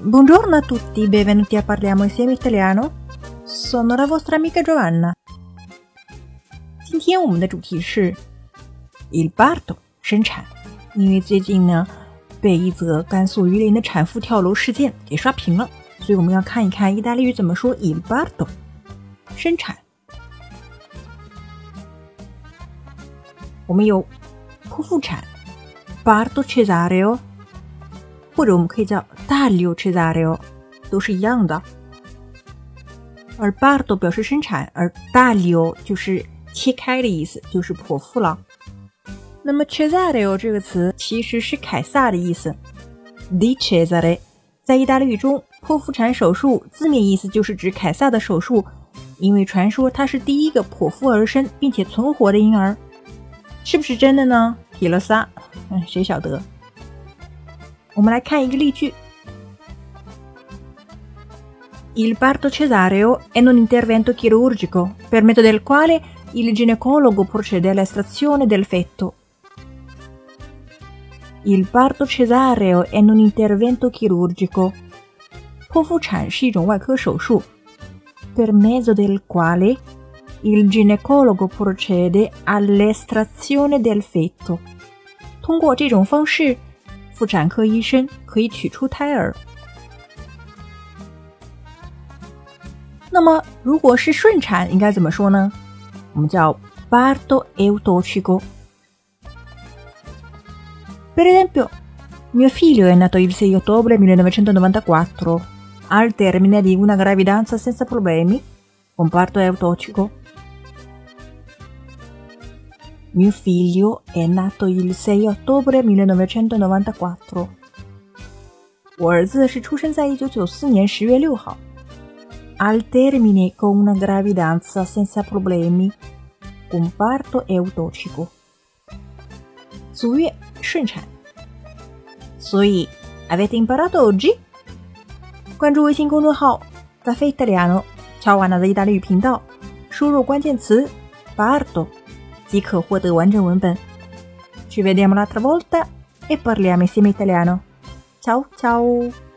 Buongiorno a tutti, benvenuti a Parliamo insieme italiano. Sono la vostra amica Giovanna. 今天我们的主题是 il parto 生产，因为最近呢被一则甘肃榆林的产妇跳楼事件给刷屏了，所以我们要看一看意大利语怎么说 il parto 生产。我们有剖腹产 parto cesareo， 或者我们可以叫 taglio cesareo，都是一样的。而 bardo 表示生产，而 Dario 就是切开的意思，就是剖腹了。那么 Cesario 这个词其实是凯撒的意思，di Cesare，在意大利语中，剖腹产手术字面意思就是指凯撒的手术，因为传说他是第一个剖腹而生并且存活的婴儿，是不是真的呢？提了仨，嗯，谁晓得？我们来看一个例句：Il parto cesareo è un intervento chirurgico per mezzo del quale il ginecologo procede all'estrazione del feto. Il parto cesareo è un intervento chirurgico. 剖腹产是一种外科手术，per mezzo del quale il ginecologo procede all'estrazione del feto。通过这种方式， 妇产科医生可以取出胎儿。那么，如果是顺产，应该怎么说呢？我们叫 parto eutocico。Per esempio, mio figlio è nato il 6 ottobre 1994, al termine di una gravidanza senza problemi, con parto eutocico. Mio figlio è nato il 6 ottobre 1994. 我儿子是出生在一九九四年十月六号。al termine con una gravidanza senza problemi, con parto eutocico. 足月顺产。所以，avete imparato oggi？关注微信公众号“ Caffè Italiano”，乔瓦纳的意大利语频道，输入关键词 “parto” 即可获得完整文本。Ci vediamo l'altra volta e parliamo insieme italiano. Ciao ciao!